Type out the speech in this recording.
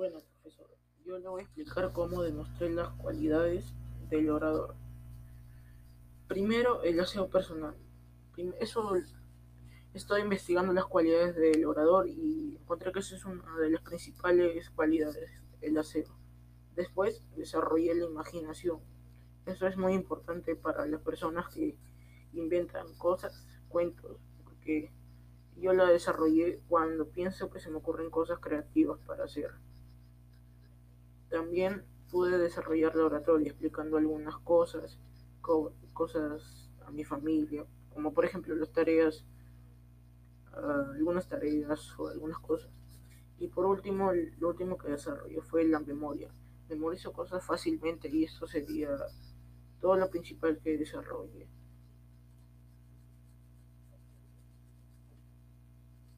Bueno, profesor, yo le voy a explicar cómo demostré las cualidades del orador. Primero, el aseo personal. Eso estoy investigando las cualidades del orador y encontré que esa es una de las principales cualidades, el aseo. Después, desarrollé la imaginación. Eso es muy importante para las personas que inventan cosas, cuentos, porque yo la desarrollé cuando pienso que se me ocurren cosas creativas para hacer. También pude desarrollar la oratoria explicando algunas cosas, cosas a mi familia, como por ejemplo las tareas, uh, algunas tareas o algunas cosas. Y por último, lo último que desarrollé fue la memoria. Memorizo cosas fácilmente y eso sería todo lo principal que desarrollé.